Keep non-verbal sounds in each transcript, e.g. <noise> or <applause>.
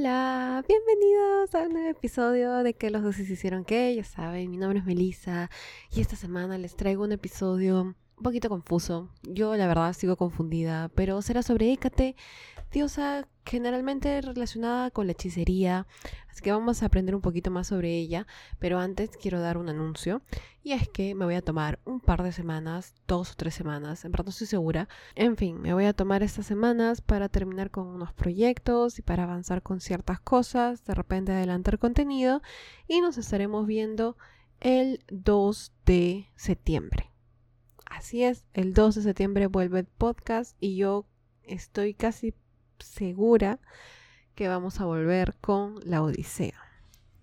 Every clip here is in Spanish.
Hola, bienvenidos a un nuevo episodio de que los dos hicieron que, ya saben, mi nombre es Melissa y esta semana les traigo un episodio un poquito confuso. Yo la verdad sigo confundida, pero será sobre Hécate, diosa generalmente relacionada con la hechicería, así que vamos a aprender un poquito más sobre ella, pero antes quiero dar un anuncio, y es que me voy a tomar un par de semanas, dos o tres semanas, en verdad no estoy segura, en fin, me voy a tomar estas semanas para terminar con unos proyectos y para avanzar con ciertas cosas, de repente adelantar contenido, y nos estaremos viendo el 2 de septiembre. Así es, el 2 de septiembre vuelve el podcast y yo estoy casi segura que vamos a volver con la Odisea.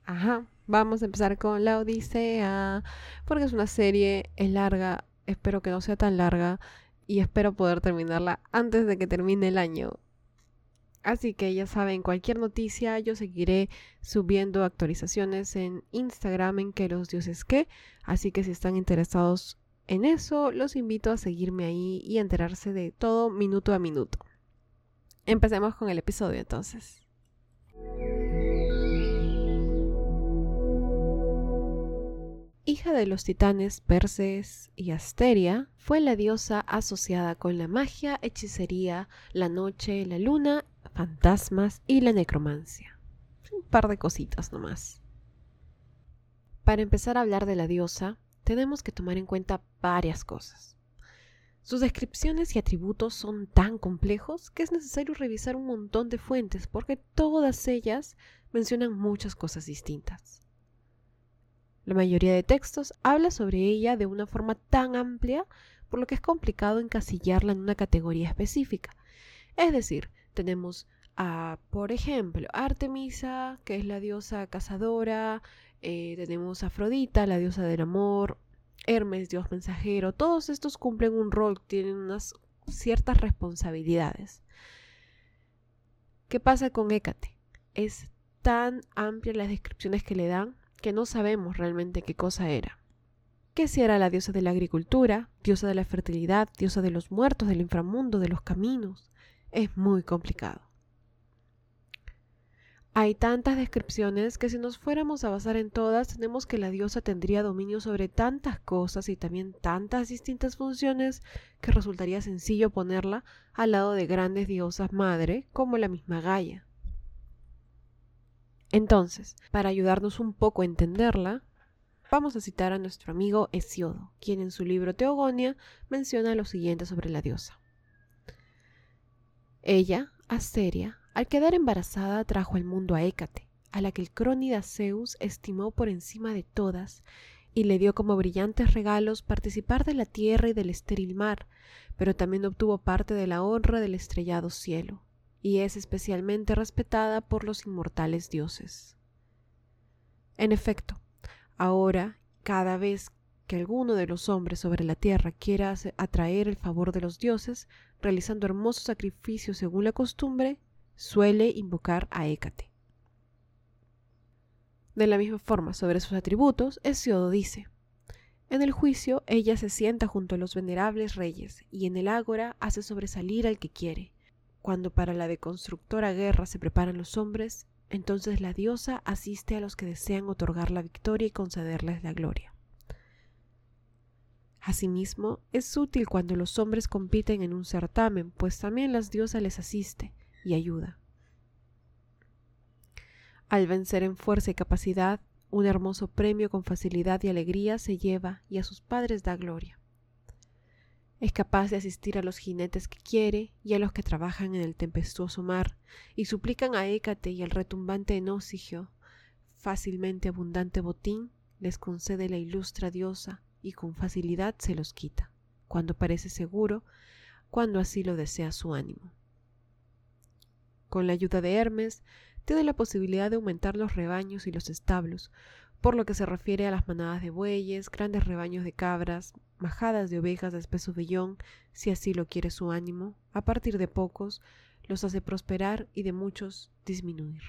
Ajá, vamos a empezar con la Odisea, porque es una serie, es larga, espero que no sea tan larga y espero poder terminarla antes de que termine el año. Así que ya saben, cualquier noticia yo seguiré subiendo actualizaciones en Instagram en que los dioses que. Así que si están interesados en eso, los invito a seguirme ahí y enterarse de todo minuto a minuto. Empecemos con el episodio entonces. Hija de los titanes Perses y Asteria, fue la diosa asociada con la magia, hechicería, la noche, la luna, fantasmas y la necromancia. Un par de cositas nomás. Para empezar a hablar de la diosa, tenemos que tomar en cuenta varias cosas. Sus descripciones y atributos son tan complejos que es necesario revisar un montón de fuentes porque todas ellas mencionan muchas cosas distintas. La mayoría de textos habla sobre ella de una forma tan amplia por lo que es complicado encasillarla en una categoría específica. Es decir, tenemos a, por ejemplo, Artemisa, que es la diosa cazadora, eh, tenemos a Afrodita, la diosa del amor, Hermes, Dios mensajero, todos estos cumplen un rol, tienen unas ciertas responsabilidades. ¿Qué pasa con Hécate? Es tan amplia las descripciones que le dan que no sabemos realmente qué cosa era. Que si era la diosa de la agricultura, diosa de la fertilidad, diosa de los muertos, del inframundo, de los caminos, es muy complicado. Hay tantas descripciones que si nos fuéramos a basar en todas, tenemos que la diosa tendría dominio sobre tantas cosas y también tantas distintas funciones que resultaría sencillo ponerla al lado de grandes diosas madre como la misma Gaia. Entonces, para ayudarnos un poco a entenderla, vamos a citar a nuestro amigo Hesiodo, quien en su libro Teogonia menciona lo siguiente sobre la diosa. Ella, Asteria, al quedar embarazada trajo al mundo a Hécate, a la que el crónida Zeus estimó por encima de todas, y le dio como brillantes regalos participar de la tierra y del estéril mar, pero también obtuvo parte de la honra del estrellado cielo, y es especialmente respetada por los inmortales dioses. En efecto, ahora, cada vez que alguno de los hombres sobre la tierra quiera atraer el favor de los dioses, realizando hermosos sacrificios según la costumbre, suele invocar a Hécate. De la misma forma, sobre sus atributos, Hesiodo dice, en el juicio ella se sienta junto a los venerables reyes y en el ágora hace sobresalir al que quiere. Cuando para la deconstructora guerra se preparan los hombres, entonces la diosa asiste a los que desean otorgar la victoria y concederles la gloria. Asimismo, es útil cuando los hombres compiten en un certamen, pues también las diosas les asiste, y ayuda. Al vencer en fuerza y capacidad, un hermoso premio con facilidad y alegría se lleva y a sus padres da gloria. Es capaz de asistir a los jinetes que quiere y a los que trabajan en el tempestuoso mar, y suplican a Hécate y al retumbante Enósigio, fácilmente abundante botín, les concede la ilustra diosa y con facilidad se los quita, cuando parece seguro, cuando así lo desea su ánimo. Con la ayuda de Hermes, tiene la posibilidad de aumentar los rebaños y los establos, por lo que se refiere a las manadas de bueyes, grandes rebaños de cabras, majadas de ovejas de espeso vellón, si así lo quiere su ánimo, a partir de pocos, los hace prosperar y de muchos disminuir.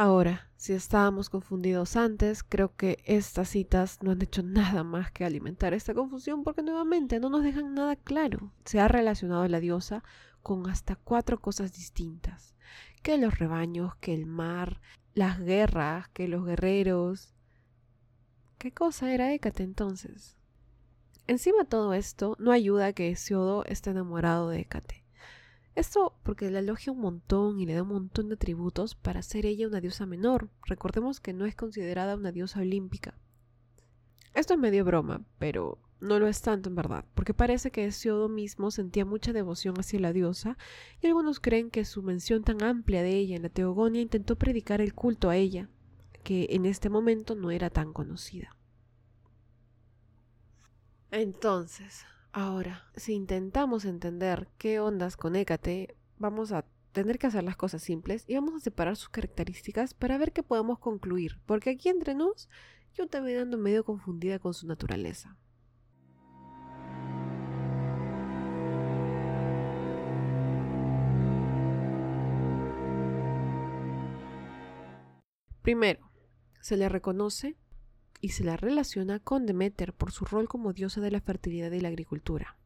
Ahora, si estábamos confundidos antes, creo que estas citas no han hecho nada más que alimentar esta confusión porque nuevamente no nos dejan nada claro. Se ha relacionado la diosa con hasta cuatro cosas distintas. Que los rebaños, que el mar, las guerras, que los guerreros. ¿Qué cosa era Hécate entonces? Encima de todo esto, no ayuda que Hesiodo esté enamorado de Hécate. Esto porque la elogia un montón y le da un montón de atributos para ser ella una diosa menor. Recordemos que no es considerada una diosa olímpica. Esto es medio broma, pero no lo es tanto en verdad, porque parece que Hesiodo mismo sentía mucha devoción hacia la diosa, y algunos creen que su mención tan amplia de ella en la Teogonia intentó predicar el culto a ella, que en este momento no era tan conocida. Entonces, Ahora, si intentamos entender qué ondas con Hécate, vamos a tener que hacer las cosas simples y vamos a separar sus características para ver qué podemos concluir, porque aquí entre nos yo también ando medio confundida con su naturaleza. Primero, se le reconoce y se la relaciona con Demeter por su rol como diosa de la fertilidad y la agricultura.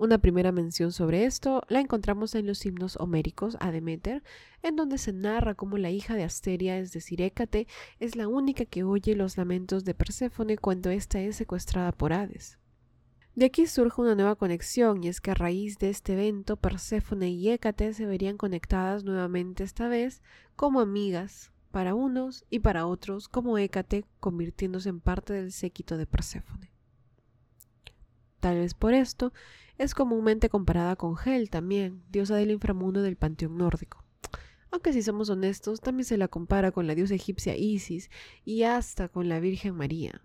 Una primera mención sobre esto la encontramos en los himnos homéricos a Demeter, en donde se narra cómo la hija de Asteria, es decir, Hécate, es la única que oye los lamentos de Perséfone cuando ésta es secuestrada por Hades. De aquí surge una nueva conexión, y es que a raíz de este evento, Perséfone y Hécate se verían conectadas nuevamente esta vez como amigas, para unos y para otros como Hécate convirtiéndose en parte del séquito de Perséfone. Tal vez por esto es comúnmente comparada con Hel también, diosa del inframundo del panteón nórdico. Aunque si somos honestos, también se la compara con la diosa egipcia Isis y hasta con la Virgen María.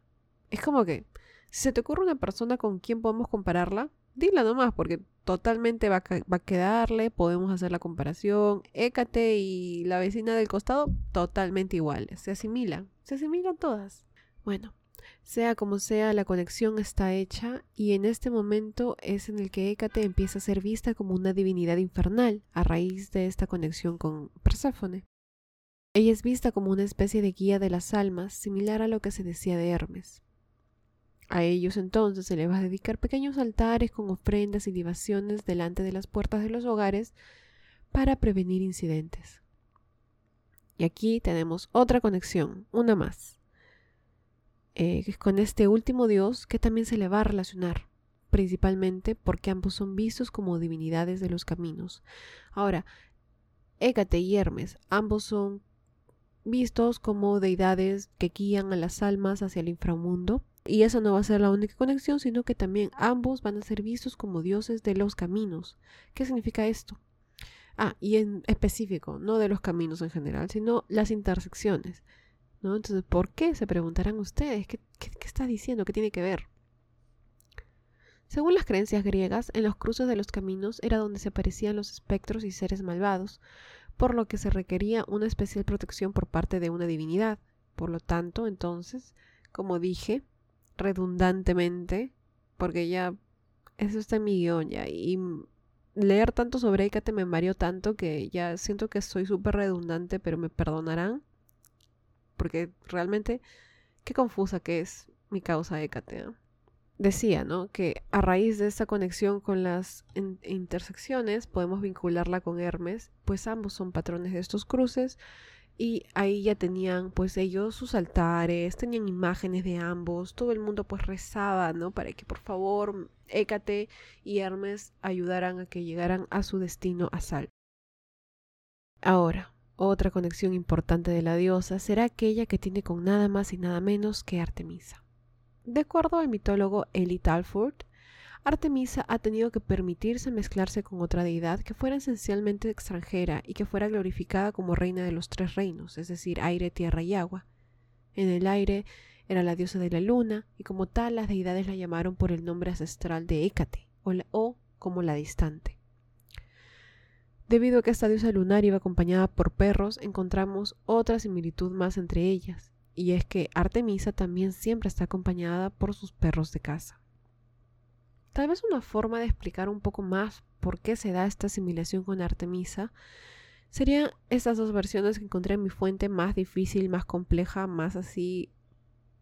Es como que, si se te ocurre una persona con quien podemos compararla, dila nomás, porque totalmente va a, quedarle, podemos hacer la comparación. Hécate y la vecina del costado, totalmente iguales, se asimilan, se asimilan todas. Bueno, sea como sea, la conexión está hecha y en este momento es en el que Hécate empieza a ser vista como una divinidad infernal a raíz de esta conexión con Perséfone. Ella es vista como una especie de guía de las almas, similar a lo que se decía de Hermes. A ellos entonces se les va a dedicar pequeños altares con ofrendas y libaciones delante de las puertas de los hogares para prevenir incidentes. Y aquí tenemos otra conexión, una más, eh, con este último dios que también se le va a relacionar, principalmente porque ambos son vistos como divinidades de los caminos. Ahora, Hécate y Hermes, ambos son vistos como deidades que guían a las almas hacia el inframundo y esa no va a ser la única conexión, sino que también ambos van a ser vistos como dioses de los caminos. ¿Qué significa esto? Ah, y en específico, no de los caminos en general, sino las intersecciones. ¿no? Entonces, ¿por qué? Se preguntarán ustedes. ¿Qué, qué, qué está diciendo? ¿Qué tiene que ver? Según las creencias griegas, en los cruces de los caminos era donde se aparecían los espectros y seres malvados, por lo que se requería una especial protección por parte de una divinidad. Por lo tanto, entonces, como dije, redundantemente, porque ya eso está en mi guion ya, y leer tanto sobre Hécate me mareó tanto que ya siento que soy súper redundante, pero me perdonarán, porque realmente qué confusa que es mi causa Hécate. Decía, ¿no? Que a raíz de esta conexión con las intersecciones podemos vincularla con Hermes, pues ambos son patrones de estos cruces y ahí ya tenían pues ellos sus altares, tenían imágenes de ambos, todo el mundo pues rezaba, ¿no? Para que por favor Hécate y Hermes ayudaran a que llegaran a su destino a salvo. Ahora, otra conexión importante de la diosa será aquella que tiene con nada más y nada menos que Artemisa. De acuerdo al mitólogo Eli Talford, Artemisa ha tenido que permitirse mezclarse con otra deidad que fuera esencialmente extranjera y que fuera glorificada como reina de los tres reinos, es decir, aire, tierra y agua. En el aire era la diosa de la luna y como tal las deidades la llamaron por el nombre ancestral de Hécate o, o como la distante. Debido a que esta diosa lunar iba acompañada por perros, encontramos otra similitud más entre ellas, y es que Artemisa también siempre está acompañada por sus perros de casa. Tal vez una forma de explicar un poco más por qué se da esta asimilación con Artemisa serían estas dos versiones que encontré en mi fuente más difícil, más compleja, más así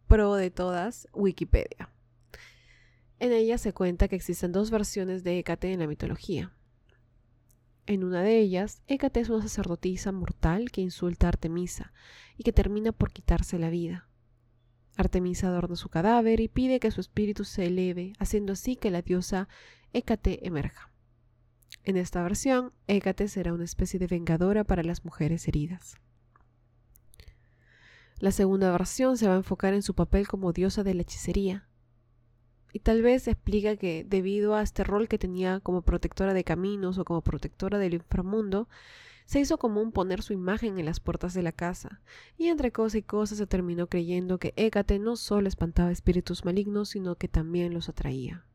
pro de todas, Wikipedia. En ella se cuenta que existen dos versiones de Hécate en la mitología. En una de ellas, Hécate es una sacerdotisa mortal que insulta a Artemisa y que termina por quitarse la vida. Artemisa adorna su cadáver y pide que su espíritu se eleve, haciendo así que la diosa Hécate emerja. En esta versión, Hécate será una especie de vengadora para las mujeres heridas. La segunda versión se va a enfocar en su papel como diosa de la hechicería, y tal vez explica que debido a este rol que tenía como protectora de caminos o como protectora del inframundo, se hizo común poner su imagen en las puertas de la casa, y entre cosa y cosa se terminó creyendo que Hécate no solo espantaba espíritus malignos, sino que también los atraía.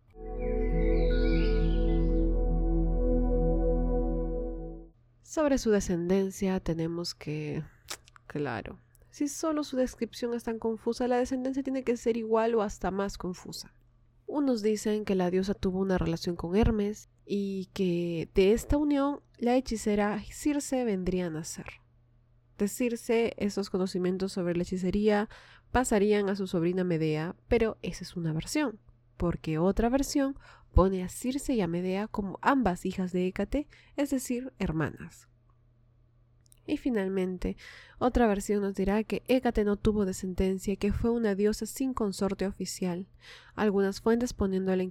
Sobre su descendencia tenemos que... Claro, si solo su descripción es tan confusa, la descendencia tiene que ser igual o hasta más confusa. Unos dicen que la diosa tuvo una relación con Hermes y que de esta unión la hechicera Circe vendría a nacer. De Circe, esos conocimientos sobre la hechicería pasarían a su sobrina Medea, pero esa es una versión, porque otra versión pone a Circe y a Medea como ambas hijas de Hécate, es decir, hermanas. Y finalmente, otra versión nos dirá que Hécate no tuvo descendencia y que fue una diosa sin consorte oficial, algunas fuentes poniéndola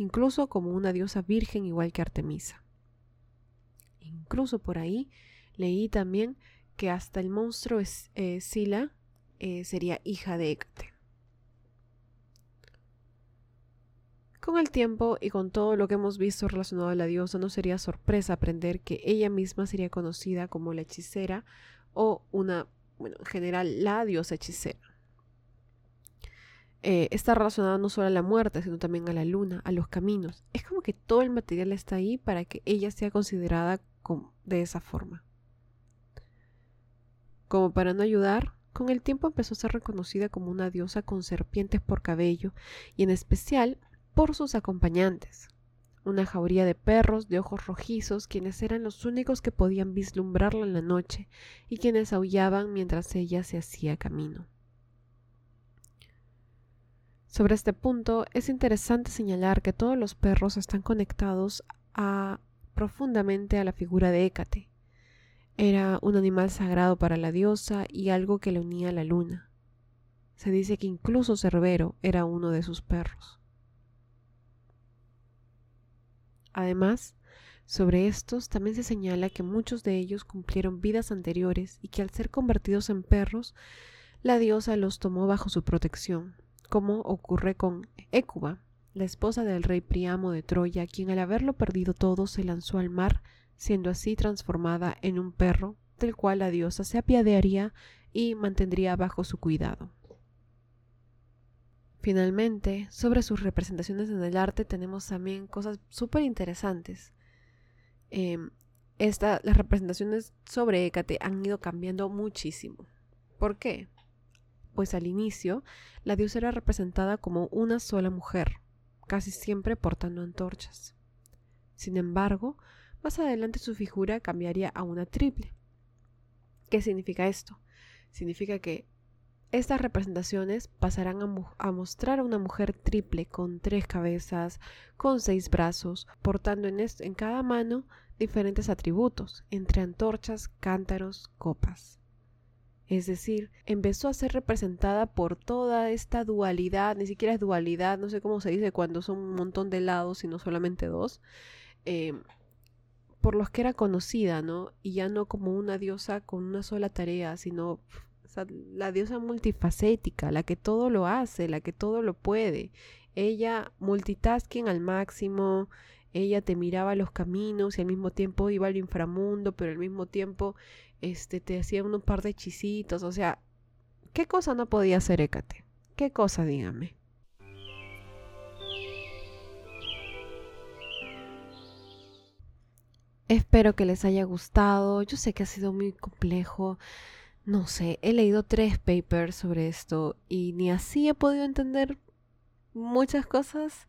incluso como una diosa virgen igual que Artemisa. Incluso por ahí leí también que hasta el monstruo eh, Sila eh, sería hija de Hécate. Con el tiempo y con todo lo que hemos visto relacionado a la diosa, no sería sorpresa aprender que ella misma sería conocida como la hechicera o una, bueno, en general, la diosa hechicera. Eh, está relacionada no solo a la muerte, sino también a la luna, a los caminos. Es como que todo el material está ahí para que ella sea considerada de esa forma. Como para no ayudar, con el tiempo empezó a ser reconocida como una diosa con serpientes por cabello y en especial por sus acompañantes, una jauría de perros de ojos rojizos, quienes eran los únicos que podían vislumbrarla en la noche y quienes aullaban mientras ella se hacía camino. Sobre este punto es interesante señalar que todos los perros están conectados a, profundamente a la figura de Hécate. Era un animal sagrado para la diosa y algo que le unía a la luna. Se dice que incluso Cerbero era uno de sus perros. Además, sobre estos también se señala que muchos de ellos cumplieron vidas anteriores y que al ser convertidos en perros, la diosa los tomó bajo su protección, como ocurre con Écuba, la esposa del rey Priamo de Troya, quien al haberlo perdido todo se lanzó al mar, siendo así transformada en un perro, del cual la diosa se apiadaría y mantendría bajo su cuidado. Finalmente, sobre sus representaciones en el arte tenemos también cosas súper interesantes. Em, las representaciones sobre Hécate han ido cambiando muchísimo. ¿Por qué? Pues al inicio, la diosa era representada como una sola mujer, casi siempre portando antorchas. Sin embargo, más adelante su figura cambiaría a una triple. ¿Qué significa esto? Significa que estas representaciones pasarán a, mostrar a una mujer triple con tres cabezas, con seis brazos, portando en, en cada mano diferentes atributos, entre antorchas, cántaros, copas. Es decir, empezó a ser representada por toda esta dualidad, ni siquiera es dualidad, no sé cómo se dice cuando son un montón de lados y no solamente dos, eh, por los que era conocida, ¿no? Y ya no como una diosa con una sola tarea, sino la diosa multifacética, la que todo lo hace, la que todo lo puede. Ella multitasking al máximo, ella te miraba los caminos y al mismo tiempo iba al inframundo, pero al mismo tiempo este, te hacía un par de hechicitos. O sea, ¿qué cosa no podía hacer Hécate? ¿Qué cosa, dígame? Espero que les haya gustado. Yo sé que ha sido muy complejo. No sé, he leído tres papers sobre esto y ni así he podido entender muchas cosas.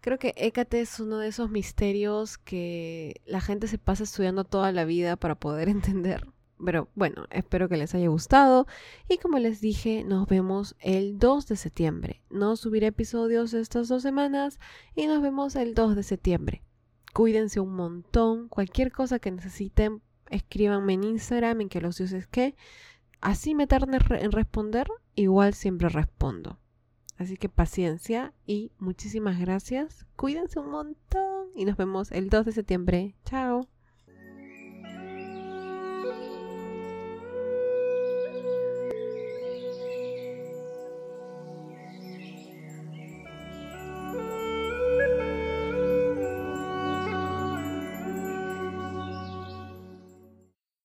Creo que Hécate es uno de esos misterios que la gente se pasa estudiando toda la vida para poder <laughs> entender. Pero bueno, espero que les haya gustado y como les dije, nos vemos el 2 de septiembre. No subiré episodios estas dos semanas y nos vemos el 2 de septiembre. Cuídense un montón. Cualquier cosa que necesiten, escríbanme en Instagram en que los dioses que. Así me tarde en responder, igual siempre respondo. Así que paciencia y muchísimas gracias. Cuídense un montón y nos vemos el 2 de septiembre. Chao.